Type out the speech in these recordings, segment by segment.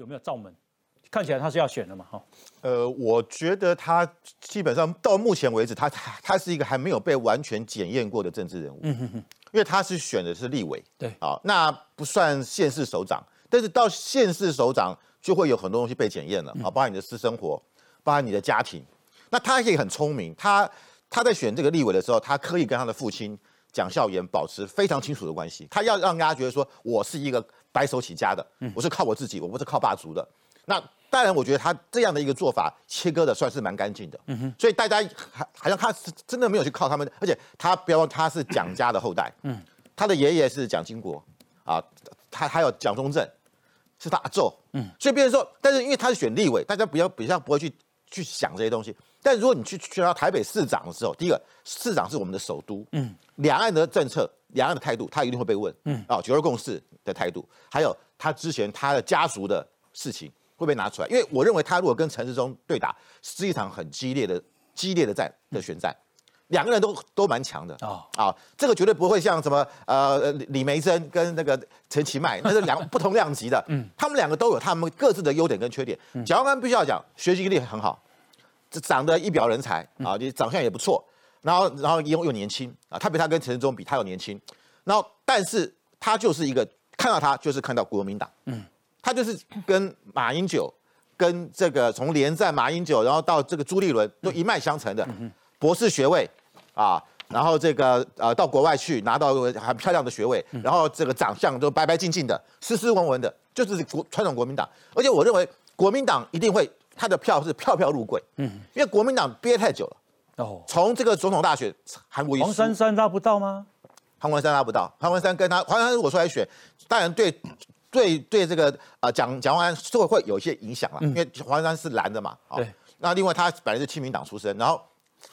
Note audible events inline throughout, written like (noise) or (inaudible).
有没有罩门？看起来他是要选的嘛，哈。呃，我觉得他基本上到目前为止，他他他是一个还没有被完全检验过的政治人物。嗯哼哼，因为他是选的是立委，对，啊，那不算县市首长，但是到县市首长就会有很多东西被检验了，啊，包括你的私生活，包括你的家庭。那他可以很聪明，他他在选这个立委的时候，他刻意跟他的父亲蒋孝严保持非常清楚的关系，他要让大家觉得说我是一个白手起家的，我是靠我自己，我不是靠霸族的。那当然，我觉得他这样的一个做法切割的算是蛮干净的。所以大家还好像他是真的没有去靠他们，而且他不要他是蒋家的后代，嗯，(clears throat) 他的爷爷是蒋经国啊，他还有蒋中正是他阿祖，嗯。所以别人说，但是因为他是选立委，大家比较比较不会去去想这些东西。但如果你去去到台北市长的时候，第一个市长是我们的首都，嗯，两岸的政策、两岸的态度，他一定会被问，嗯，啊，九二共识的态度，还有他之前他的家族的事情会被拿出来，因为我认为他如果跟陈世忠对打，是一场很激烈的、激烈的战的选战，两个人都都蛮强的。啊啊，这个绝对不会像什么呃李梅珍跟那个陈其迈，那是两 (laughs) 不同量级的，嗯，他们两个都有他们各自的优点跟缺点，蒋万安必须要讲学习力很好。这长得一表人才啊，你长相也不错，然后然后又又年轻啊，特别他跟陈世忠比，他又年轻，然后但是他就是一个看到他就是看到国民党，嗯，他就是跟马英九，跟这个从连战马英九，然后到这个朱立伦都一脉相承的博士学位啊，然后这个呃到国外去拿到很漂亮的学位，然后这个长相都白白净净的，斯斯文文的，就是国传统国民党，而且我认为国民党一定会。他的票是票票入柜，嗯，因为国民党憋太久了，哦，从这个总统大选，韩国黄珊珊拉不到吗？黄文山拉不到，黄文山跟他黄珊珊如果出来选，当然对对对这个啊蒋蒋万安会会有一些影响了，因为黄文山是蓝的嘛，对，那另外他本来是亲民党出身，然后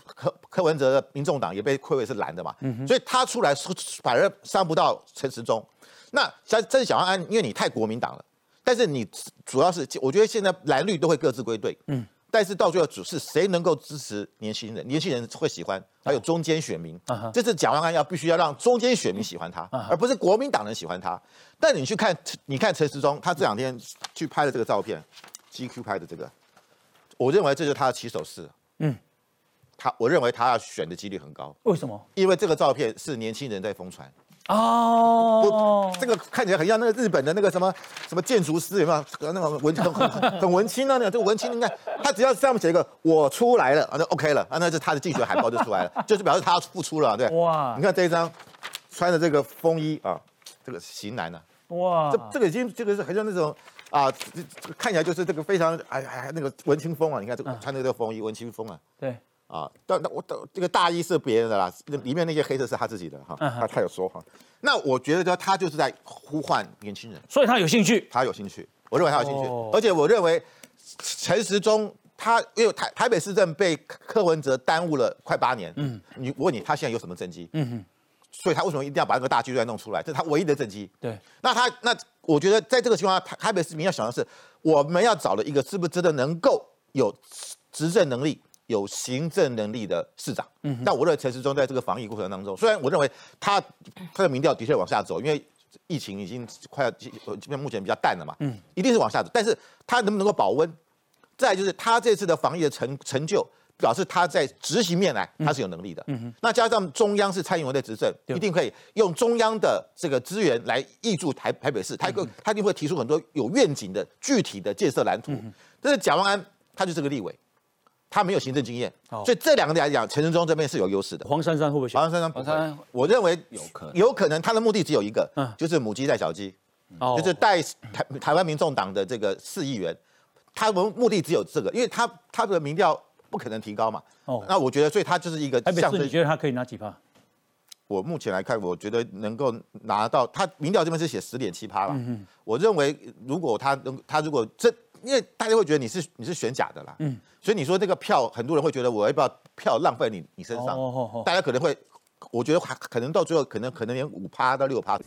柯柯文哲的民众党也被归为是蓝的嘛，所以他出来反而伤不到陈时中，那像这是蒋万安，因为你太国民党了。但是你主要是，我觉得现在蓝绿都会各自归队，嗯，但是到最后只是谁能够支持年轻人，年轻人会喜欢，还有中间选民，这次蒋万安要必须要让中间选民喜欢他，而不是国民党人喜欢他。但你去看，你看陈时中，他这两天去拍的这个照片，GQ 拍的这个，我认为这就是他的起手式，嗯，他我认为他要选的几率很高，为什么？因为这个照片是年轻人在疯传。哦，这个看起来很像那个日本的那个什么什么建筑师有没有？那个文很很文青啊，那个这个文青，你看他只要上面写一个“我出来了”，啊，就 OK 了，啊，那是他的竞选海报就出来了，(laughs) 就是表示他要付出了，对。哇，你看这一张穿的这个风衣啊，这个型男呢，哇，这这个已经这个是很像那种啊，这看起来就是这个非常哎哎那个文青风啊，你看这个穿的这个风衣文青风啊，对。啊，但那我的这个大衣是别人的啦，里面那些黑色是他自己的哈，他他有说哈。那我觉得他就是在呼唤年轻人，所以他有兴趣，他有兴趣，我认为他有兴趣，而且我认为陈时中他因为台台北市政被柯文哲耽误了快八年，嗯，你我问你，他现在有什么政绩？嗯哼，所以他为什么一定要把那个大巨蛋弄出来？这是他唯一的政绩。对，那他那我觉得在这个情况下，台台北市民要想的是，我们要找的一个是不是真的能够有执政能力？有行政能力的市长，嗯，但我认为陈时中在这个防疫过程当中，虽然我认为他他的民调的确往下走，因为疫情已经快要这边目前比较淡了嘛，嗯，一定是往下走，但是他能不能够保温？再就是他这次的防疫的成成就，表示他在执行面来他是有能力的，嗯哼，那加上中央是蔡英文的执政，一定可以用中央的这个资源来挹注台台北市，他个他一定会提出很多有愿景的具体的建设蓝图，但是蒋万安他就是个立委。他没有行政经验，所以这两个来讲，陈仁忠这边是有优势的。黄珊珊会不会选？黄珊珊不会。我认为有可能，有可能他的目的只有一个，就是母鸡带小鸡，就是带台台湾民众党的这个四亿元，他们目的只有这个，因为他他的民调不可能提高嘛。哦，那我觉得，所以他就是一个。台北市你觉得他可以拿几趴？我目前来看，我觉得能够拿到他民调这边是写十点七趴了。嗯我认为如果他能，他如果这。因为大家会觉得你是你是选假的啦，嗯，所以你说这个票，很多人会觉得我要不要票浪费你你身上，哦。大家可能会，我觉得还可能到最后可能可能连五趴到六趴。